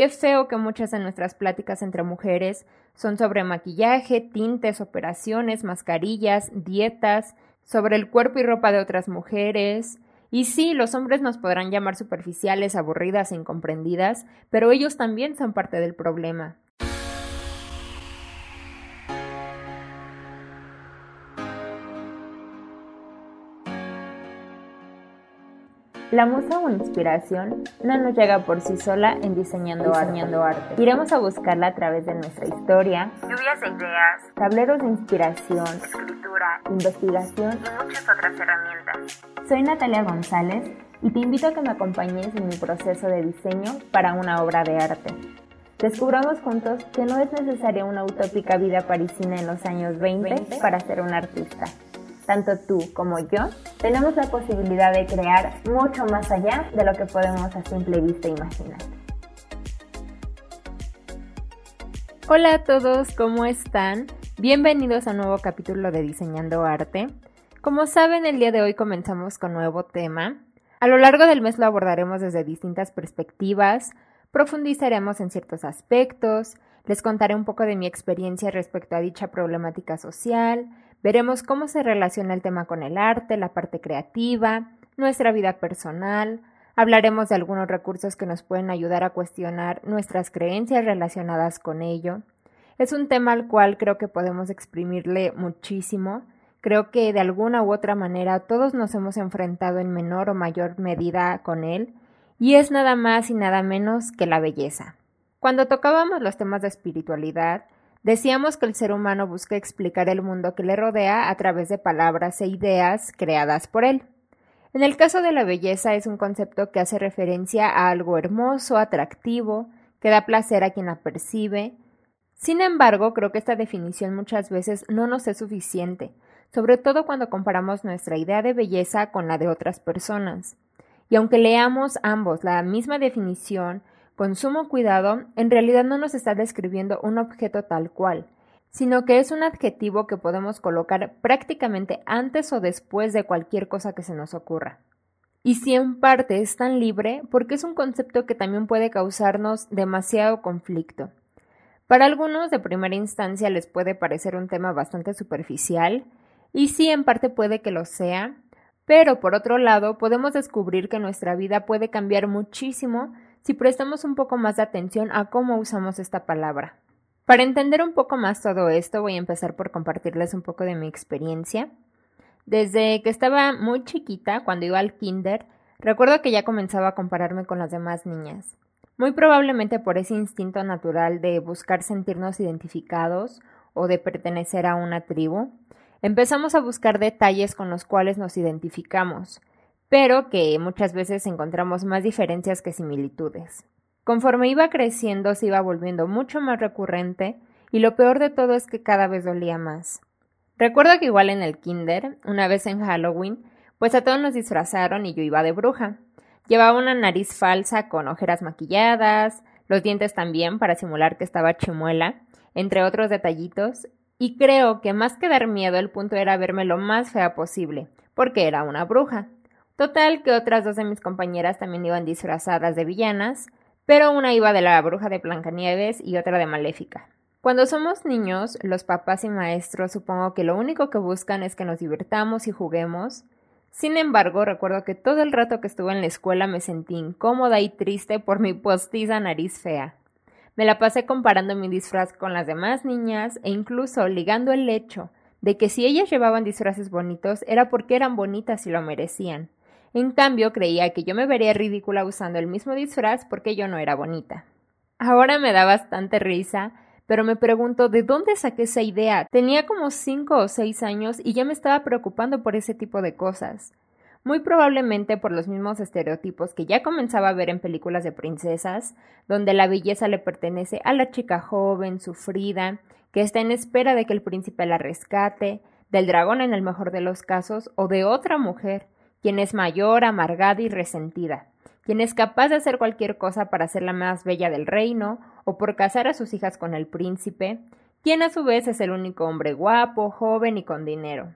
Qué feo que muchas de nuestras pláticas entre mujeres son sobre maquillaje, tintes, operaciones, mascarillas, dietas, sobre el cuerpo y ropa de otras mujeres. Y sí, los hombres nos podrán llamar superficiales, aburridas e incomprendidas, pero ellos también son parte del problema. La musa o inspiración no nos llega por sí sola en diseñando, arte. Iremos a buscarla a través de nuestra historia, lluvias de ideas, tableros de inspiración, escritura, investigación. Y muchas otras herramientas. Soy Natalia González y te invito a que me acompañes en mi proceso de diseño para una obra de arte. Descubramos juntos que no es necesaria una utópica vida parisina en los años 20 para ser un artista tanto tú como yo, tenemos la posibilidad de crear mucho más allá de lo que podemos a simple vista imaginar. Hola a todos, ¿cómo están? Bienvenidos a un nuevo capítulo de Diseñando Arte. Como saben, el día de hoy comenzamos con nuevo tema. A lo largo del mes lo abordaremos desde distintas perspectivas, profundizaremos en ciertos aspectos, les contaré un poco de mi experiencia respecto a dicha problemática social, Veremos cómo se relaciona el tema con el arte, la parte creativa, nuestra vida personal, hablaremos de algunos recursos que nos pueden ayudar a cuestionar nuestras creencias relacionadas con ello. Es un tema al cual creo que podemos exprimirle muchísimo. Creo que de alguna u otra manera todos nos hemos enfrentado en menor o mayor medida con él, y es nada más y nada menos que la belleza. Cuando tocábamos los temas de espiritualidad, Decíamos que el ser humano busca explicar el mundo que le rodea a través de palabras e ideas creadas por él. En el caso de la belleza es un concepto que hace referencia a algo hermoso, atractivo, que da placer a quien la percibe. Sin embargo, creo que esta definición muchas veces no nos es suficiente, sobre todo cuando comparamos nuestra idea de belleza con la de otras personas. Y aunque leamos ambos la misma definición, con sumo cuidado, en realidad no nos está describiendo un objeto tal cual, sino que es un adjetivo que podemos colocar prácticamente antes o después de cualquier cosa que se nos ocurra. Y si en parte es tan libre, porque es un concepto que también puede causarnos demasiado conflicto. Para algunos de primera instancia les puede parecer un tema bastante superficial, y sí en parte puede que lo sea, pero por otro lado podemos descubrir que nuestra vida puede cambiar muchísimo si prestamos un poco más de atención a cómo usamos esta palabra. Para entender un poco más todo esto, voy a empezar por compartirles un poco de mi experiencia. Desde que estaba muy chiquita, cuando iba al kinder, recuerdo que ya comenzaba a compararme con las demás niñas. Muy probablemente por ese instinto natural de buscar sentirnos identificados o de pertenecer a una tribu, empezamos a buscar detalles con los cuales nos identificamos, pero que muchas veces encontramos más diferencias que similitudes. Conforme iba creciendo se iba volviendo mucho más recurrente y lo peor de todo es que cada vez dolía más. Recuerdo que igual en el kinder, una vez en Halloween, pues a todos nos disfrazaron y yo iba de bruja. Llevaba una nariz falsa con ojeras maquilladas, los dientes también para simular que estaba chimuela, entre otros detallitos, y creo que más que dar miedo el punto era verme lo más fea posible, porque era una bruja. Total que otras dos de mis compañeras también iban disfrazadas de villanas, pero una iba de la bruja de Blancanieves y otra de Maléfica. Cuando somos niños, los papás y maestros supongo que lo único que buscan es que nos divirtamos y juguemos. Sin embargo, recuerdo que todo el rato que estuve en la escuela me sentí incómoda y triste por mi postiza nariz fea. Me la pasé comparando mi disfraz con las demás niñas e incluso ligando el hecho de que si ellas llevaban disfraces bonitos era porque eran bonitas y lo merecían. En cambio, creía que yo me vería ridícula usando el mismo disfraz porque yo no era bonita. Ahora me da bastante risa, pero me pregunto de dónde saqué esa idea. Tenía como cinco o seis años y ya me estaba preocupando por ese tipo de cosas. Muy probablemente por los mismos estereotipos que ya comenzaba a ver en películas de princesas, donde la belleza le pertenece a la chica joven, sufrida, que está en espera de que el príncipe la rescate, del dragón en el mejor de los casos, o de otra mujer, quien es mayor, amargada y resentida, quien es capaz de hacer cualquier cosa para ser la más bella del reino, o por casar a sus hijas con el príncipe, quien a su vez es el único hombre guapo, joven y con dinero.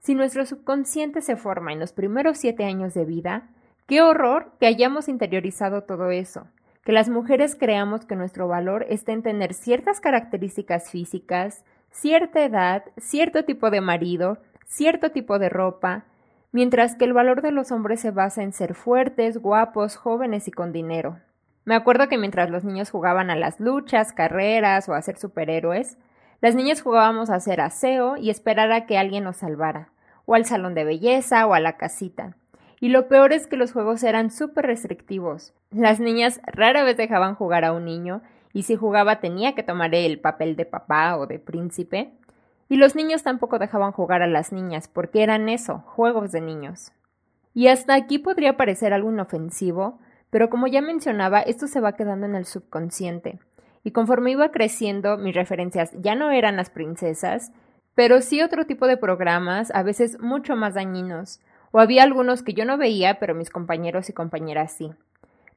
Si nuestro subconsciente se forma en los primeros siete años de vida, qué horror que hayamos interiorizado todo eso, que las mujeres creamos que nuestro valor está en tener ciertas características físicas, cierta edad, cierto tipo de marido, cierto tipo de ropa, mientras que el valor de los hombres se basa en ser fuertes, guapos, jóvenes y con dinero. Me acuerdo que mientras los niños jugaban a las luchas, carreras o a ser superhéroes, las niñas jugábamos a hacer aseo y esperar a que alguien nos salvara, o al salón de belleza o a la casita. Y lo peor es que los juegos eran súper restrictivos. Las niñas rara vez dejaban jugar a un niño, y si jugaba tenía que tomar el papel de papá o de príncipe. Y los niños tampoco dejaban jugar a las niñas, porque eran eso, juegos de niños. Y hasta aquí podría parecer algo inofensivo, pero como ya mencionaba, esto se va quedando en el subconsciente. Y conforme iba creciendo, mis referencias ya no eran las princesas, pero sí otro tipo de programas, a veces mucho más dañinos, o había algunos que yo no veía, pero mis compañeros y compañeras sí.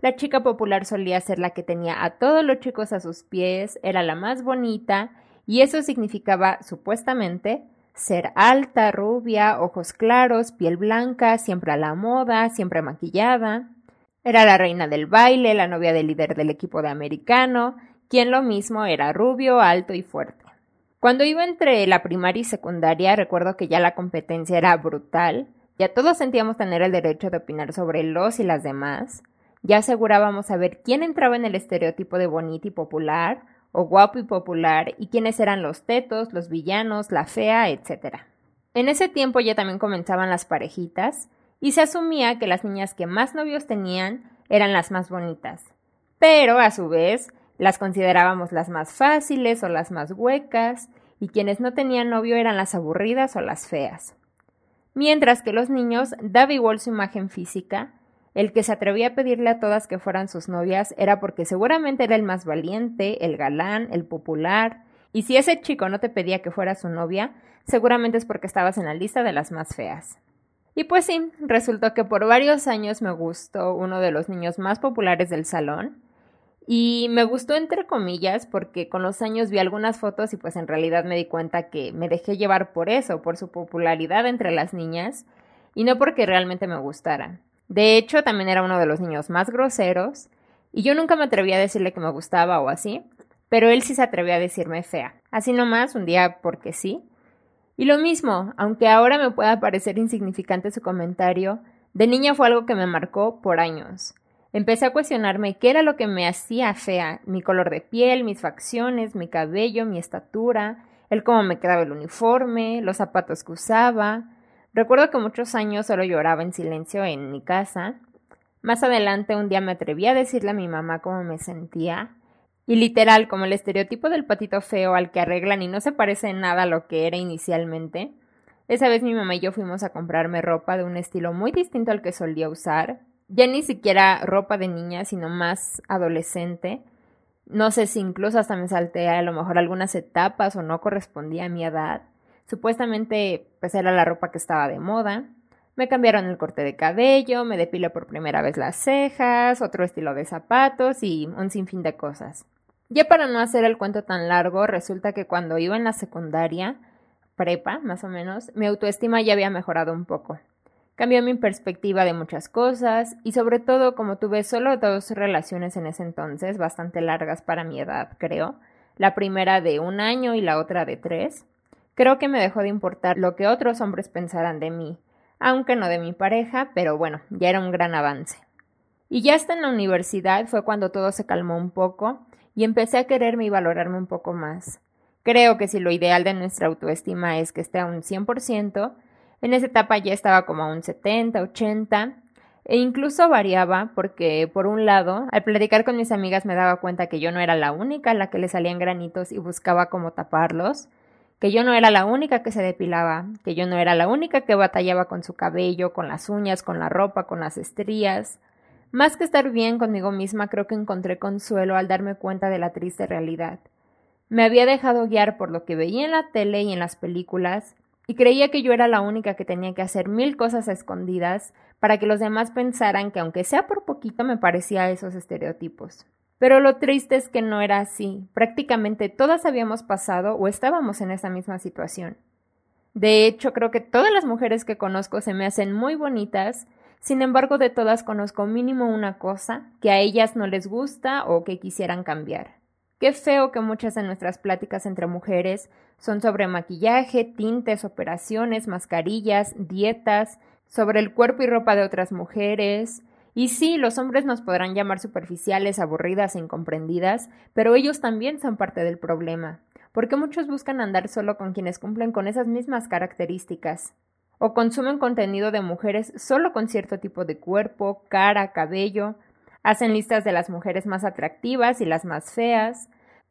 La chica popular solía ser la que tenía a todos los chicos a sus pies, era la más bonita, y eso significaba, supuestamente, ser alta, rubia, ojos claros, piel blanca, siempre a la moda, siempre maquillada. Era la reina del baile, la novia del líder del equipo de americano, quien lo mismo era rubio, alto y fuerte. Cuando iba entre la primaria y secundaria, recuerdo que ya la competencia era brutal, ya todos sentíamos tener el derecho de opinar sobre los y las demás, ya asegurábamos saber quién entraba en el estereotipo de bonita y popular, o guapo y popular, y quiénes eran los tetos, los villanos, la fea, etc. En ese tiempo ya también comenzaban las parejitas, y se asumía que las niñas que más novios tenían eran las más bonitas. Pero, a su vez, las considerábamos las más fáciles o las más huecas, y quienes no tenían novio eran las aburridas o las feas. Mientras que los niños daba igual su imagen física, el que se atrevía a pedirle a todas que fueran sus novias era porque seguramente era el más valiente, el galán, el popular, y si ese chico no te pedía que fuera su novia, seguramente es porque estabas en la lista de las más feas. Y pues sí, resultó que por varios años me gustó uno de los niños más populares del salón. Y me gustó entre comillas porque con los años vi algunas fotos y pues en realidad me di cuenta que me dejé llevar por eso, por su popularidad entre las niñas, y no porque realmente me gustara. De hecho, también era uno de los niños más groseros, y yo nunca me atreví a decirle que me gustaba o así, pero él sí se atrevió a decirme fea. Así nomás, un día porque sí, y lo mismo, aunque ahora me pueda parecer insignificante su comentario, de niña fue algo que me marcó por años. Empecé a cuestionarme qué era lo que me hacía fea, mi color de piel, mis facciones, mi cabello, mi estatura, el cómo me quedaba el uniforme, los zapatos que usaba. Recuerdo que muchos años solo lloraba en silencio en mi casa. Más adelante un día me atreví a decirle a mi mamá cómo me sentía, y literal, como el estereotipo del patito feo al que arreglan y no se parece nada a lo que era inicialmente, esa vez mi mamá y yo fuimos a comprarme ropa de un estilo muy distinto al que solía usar. Ya ni siquiera ropa de niña, sino más adolescente. No sé si incluso hasta me salté a lo mejor algunas etapas o no correspondía a mi edad. Supuestamente pues era la ropa que estaba de moda. Me cambiaron el corte de cabello, me depilé por primera vez las cejas, otro estilo de zapatos y un sinfín de cosas. Ya para no hacer el cuento tan largo, resulta que cuando iba en la secundaria, prepa más o menos, mi autoestima ya había mejorado un poco. Cambió mi perspectiva de muchas cosas y sobre todo como tuve solo dos relaciones en ese entonces, bastante largas para mi edad, creo, la primera de un año y la otra de tres, creo que me dejó de importar lo que otros hombres pensaran de mí, aunque no de mi pareja, pero bueno, ya era un gran avance. Y ya hasta en la universidad fue cuando todo se calmó un poco y empecé a quererme y valorarme un poco más. Creo que si lo ideal de nuestra autoestima es que esté a un 100%, en esa etapa ya estaba como a un 70, 80, e incluso variaba porque, por un lado, al platicar con mis amigas me daba cuenta que yo no era la única a la que le salían granitos y buscaba cómo taparlos, que yo no era la única que se depilaba, que yo no era la única que batallaba con su cabello, con las uñas, con la ropa, con las estrías, más que estar bien conmigo misma, creo que encontré consuelo al darme cuenta de la triste realidad. Me había dejado guiar por lo que veía en la tele y en las películas, y creía que yo era la única que tenía que hacer mil cosas escondidas para que los demás pensaran que aunque sea por poquito me parecía a esos estereotipos. Pero lo triste es que no era así. Prácticamente todas habíamos pasado o estábamos en esa misma situación. De hecho, creo que todas las mujeres que conozco se me hacen muy bonitas Sin embargo, de todas conozco mínimo una cosa que a ellas no les gusta o que quisieran cambiar. Qué feo que muchas de nuestras pláticas entre mujeres son sobre maquillaje, tintes, operaciones, mascarillas, dietas, sobre el cuerpo y ropa de otras mujeres. Y sí, los hombres nos podrán llamar superficiales, aburridas e incomprendidas, pero ellos también son parte del problema, porque muchos buscan andar solo con quienes cumplen con esas mismas características, o consumen contenido de mujeres solo con cierto tipo de cuerpo, cara, cabello, hacen listas de las mujeres más atractivas y las más feas,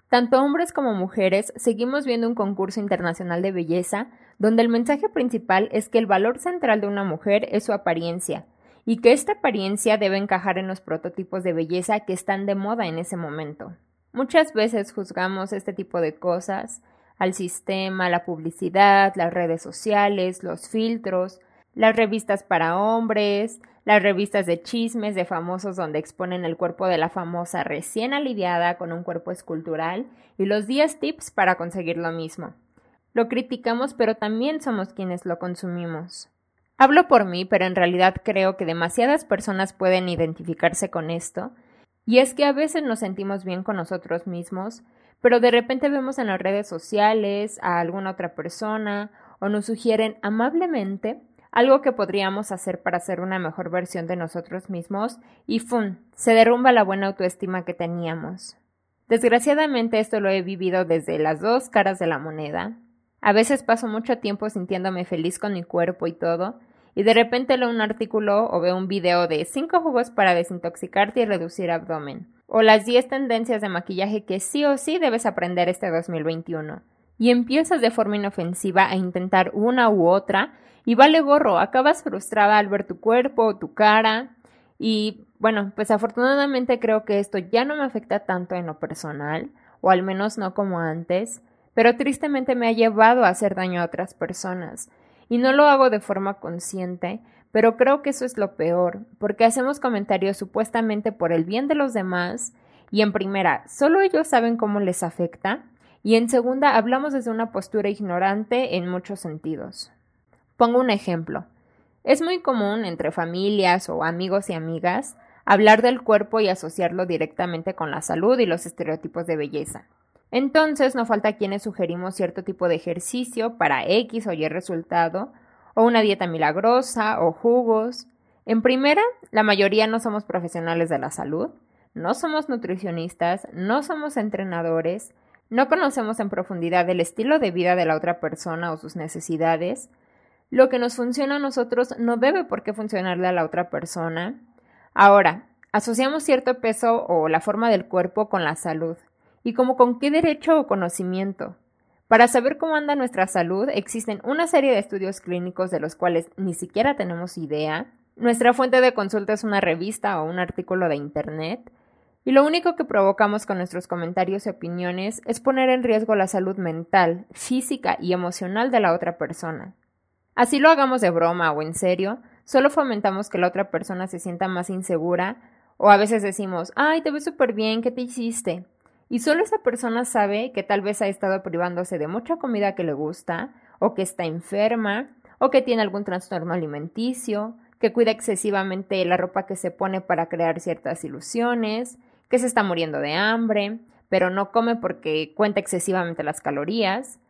tanto hombres como mujeres seguimos viendo un concurso internacional de belleza donde el mensaje principal es que el valor central de una mujer es su apariencia, y que esta apariencia debe encajar en los prototipos de belleza que están de moda en ese momento. Muchas veces juzgamos este tipo de cosas al sistema, la publicidad, las redes sociales, los filtros, las revistas para hombres, las revistas de chismes de famosos donde exponen el cuerpo de la famosa recién aliviada con un cuerpo escultural y los 10 tips para conseguir lo mismo. Lo criticamos pero también somos quienes lo consumimos. Hablo por mí, pero en realidad creo que demasiadas personas pueden identificarse con esto, y es que a veces nos sentimos bien con nosotros mismos, pero de repente vemos en las redes sociales a alguna otra persona o nos sugieren amablemente algo que podríamos hacer para ser una mejor versión de nosotros mismos y ¡fum! se derrumba la buena autoestima que teníamos. Desgraciadamente esto lo he vivido desde las dos caras de la moneda. A veces paso mucho tiempo sintiéndome feliz con mi cuerpo y todo, y de repente leo un artículo o veo un video de 5 jugos para desintoxicarte y reducir abdomen, o las 10 tendencias de maquillaje que sí o sí debes aprender este 2021. Y empiezas de forma inofensiva a intentar una u otra y vale gorro, acabas frustrada al ver tu cuerpo, tu cara. Y bueno, pues afortunadamente creo que esto ya no me afecta tanto en lo personal, o al menos no como antes, pero tristemente me ha llevado a hacer daño a otras personas. Y no lo hago de forma consciente, pero creo que eso es lo peor, porque hacemos comentarios supuestamente por el bien de los demás, y en primera, solo ellos saben cómo les afecta, y en segunda, hablamos desde una postura ignorante en muchos sentidos. Pongo un ejemplo. Es muy común entre familias o amigos y amigas hablar del cuerpo y asociarlo directamente con la salud y los estereotipos de belleza. Entonces no falta quienes sugerimos cierto tipo de ejercicio para X o Y resultado, o una dieta milagrosa, o jugos. En primera, la mayoría no somos profesionales de la salud, no somos nutricionistas, no somos entrenadores, no conocemos en profundidad el estilo de vida de la otra persona o sus necesidades, lo que nos funciona a nosotros no debe por qué funcionarle a la otra persona. Ahora, asociamos cierto peso o la forma del cuerpo con la salud. ¿Y como con qué derecho o conocimiento? Para saber cómo anda nuestra salud existen una serie de estudios clínicos de los cuales ni siquiera tenemos idea. Nuestra fuente de consulta es una revista o un artículo de Internet. Y lo único que provocamos con nuestros comentarios y opiniones es poner en riesgo la salud mental, física y emocional de la otra persona. Así lo hagamos de broma o en serio, solo fomentamos que la otra persona se sienta más insegura o a veces decimos, ay, te ves súper bien, ¿qué te hiciste? Y solo esa persona sabe que tal vez ha estado privándose de mucha comida que le gusta, o que está enferma, o que tiene algún trastorno alimenticio, que cuida excesivamente la ropa que se pone para crear ciertas ilusiones, que se está muriendo de hambre, pero no come porque cuenta excesivamente las calorías,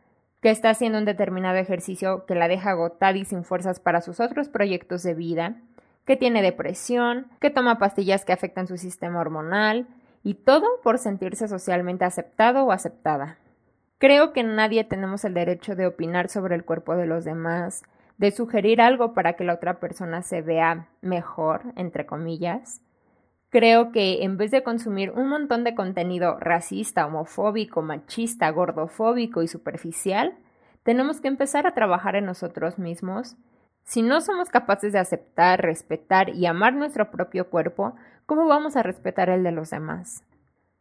que está haciendo un determinado ejercicio que la deja agotada y sin fuerzas para sus otros proyectos de vida, que tiene depresión, que toma pastillas que afectan su sistema hormonal, y todo por sentirse socialmente aceptado o aceptada. Creo que nadie tenemos el derecho de opinar sobre el cuerpo de los demás, de sugerir algo para que la otra persona se vea mejor, entre comillas, Creo que en vez de consumir un montón de contenido racista, homofóbico, machista, gordofóbico y superficial, tenemos que empezar a trabajar en nosotros mismos. Si no somos capaces de aceptar, respetar y amar nuestro propio cuerpo, ¿cómo vamos a respetar el de los demás?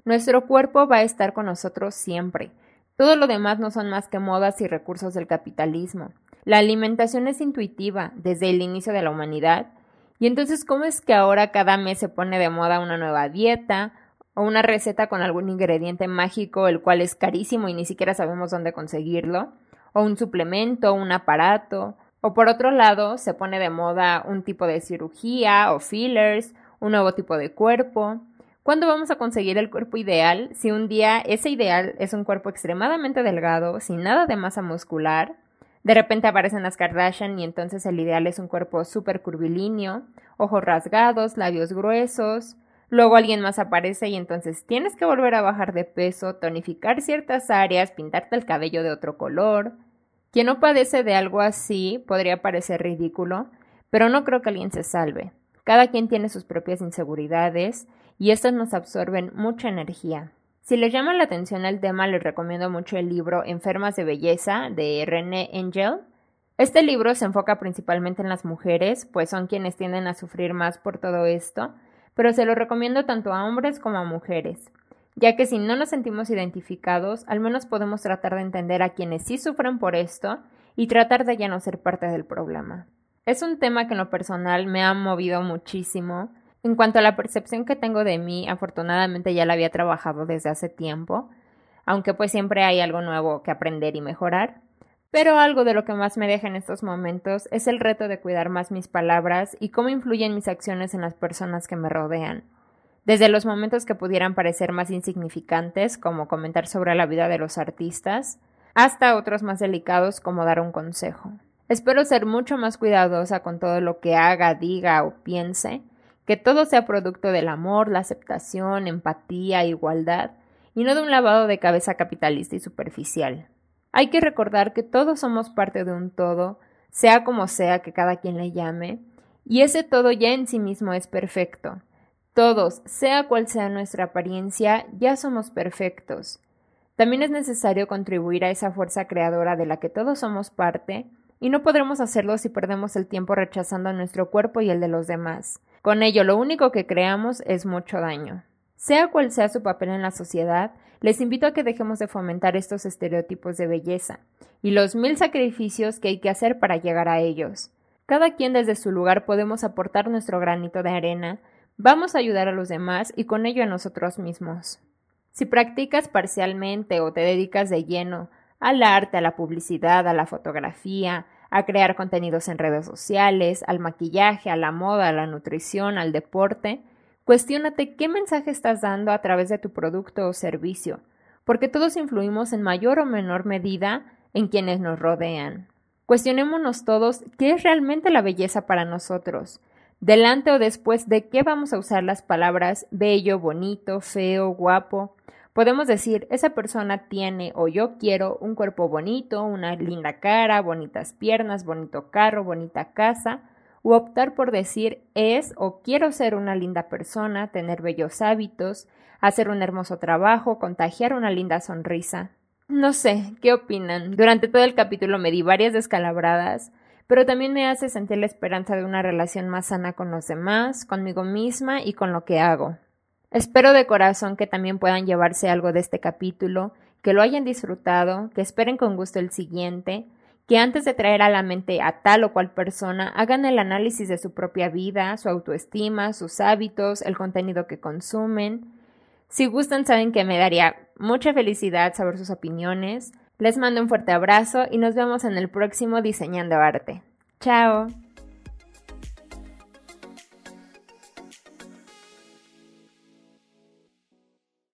Nuestro cuerpo va a estar con nosotros siempre. Todo lo demás no son más que modas y recursos del capitalismo. La alimentación es intuitiva desde el inicio de la humanidad y entonces, ¿cómo es que ahora cada mes se pone de moda una nueva dieta o una receta con algún ingrediente mágico, el cual es carísimo y ni siquiera sabemos dónde conseguirlo? O un suplemento, un aparato, O por otro lado, se pone de moda un tipo de cirugía o fillers, un nuevo tipo de cuerpo. ¿Cuándo vamos a conseguir el cuerpo ideal si un día ese ideal es un cuerpo extremadamente delgado, sin nada de masa muscular? De repente aparecen las Kardashian y entonces el ideal es un cuerpo súper curvilíneo, ojos rasgados, labios gruesos. Luego alguien más aparece y entonces tienes que volver a bajar de peso, tonificar ciertas áreas, pintarte el cabello de otro color. Quien no padece de algo así podría parecer ridículo, pero no creo que alguien se salve. Cada quien tiene sus propias inseguridades y estas nos absorben mucha energía. Si les llama la atención el tema, les recomiendo mucho el libro Enfermas de Belleza de René Angel. Este libro se enfoca principalmente en las mujeres, pues son quienes tienden a sufrir más por todo esto, pero se lo recomiendo tanto a hombres como a mujeres, ya que si no nos sentimos identificados, al menos podemos tratar de entender a quienes sí sufren por esto y tratar de ya no ser parte del problema. Es un tema que en lo personal me ha movido muchísimo, en cuanto a la percepción que tengo de mí, afortunadamente ya la había trabajado desde hace tiempo, aunque pues siempre hay algo nuevo que aprender y mejorar. Pero algo de lo que más me deja en estos momentos es el reto de cuidar más mis palabras y cómo influyen mis acciones en las personas que me rodean. Desde los momentos que pudieran parecer más insignificantes, como comentar sobre la vida de los artistas, hasta otros más delicados como dar un consejo. Espero ser mucho más cuidadosa con todo lo que haga, diga o piense, que todo sea producto del amor, la aceptación, empatía, igualdad, y no de un lavado de cabeza capitalista y superficial. Hay que recordar que todos somos parte de un todo, sea como sea que cada quien le llame, y ese todo ya en sí mismo es perfecto. Todos, sea cual sea nuestra apariencia, ya somos perfectos. También es necesario contribuir a esa fuerza creadora de la que todos somos parte, y no podremos hacerlo si perdemos el tiempo rechazando nuestro cuerpo y el de los demás. Con ello lo único que creamos es mucho daño. Sea cual sea su papel en la sociedad, les invito a que dejemos de fomentar estos estereotipos de belleza y los mil sacrificios que hay que hacer para llegar a ellos. Cada quien desde su lugar podemos aportar nuestro granito de arena, vamos a ayudar a los demás y con ello a nosotros mismos. Si practicas parcialmente o te dedicas de lleno al arte, a la publicidad, a la fotografía, a crear contenidos en redes sociales, al maquillaje, a la moda, a la nutrición, al deporte, cuestiónate qué mensaje estás dando a través de tu producto o servicio, porque todos influimos en mayor o menor medida en quienes nos rodean. Cuestionémonos todos qué es realmente la belleza para nosotros, delante o después de qué vamos a usar las palabras bello, bonito, feo, guapo, Podemos decir, esa persona tiene o yo quiero un cuerpo bonito, una linda cara, bonitas piernas, bonito carro, bonita casa, u optar por decir es o quiero ser una linda persona, tener bellos hábitos, hacer un hermoso trabajo, contagiar una linda sonrisa. No sé, ¿qué opinan? Durante todo el capítulo me di varias descalabradas, pero también me hace sentir la esperanza de una relación más sana con los demás, conmigo misma y con lo que hago. Espero de corazón que también puedan llevarse algo de este capítulo, que lo hayan disfrutado, que esperen con gusto el siguiente, que antes de traer a la mente a tal o cual persona hagan el análisis de su propia vida, su autoestima, sus hábitos, el contenido que consumen. Si gustan, saben que me daría mucha felicidad saber sus opiniones. Les mando un fuerte abrazo y nos vemos en el próximo Diseñando Arte. Chao.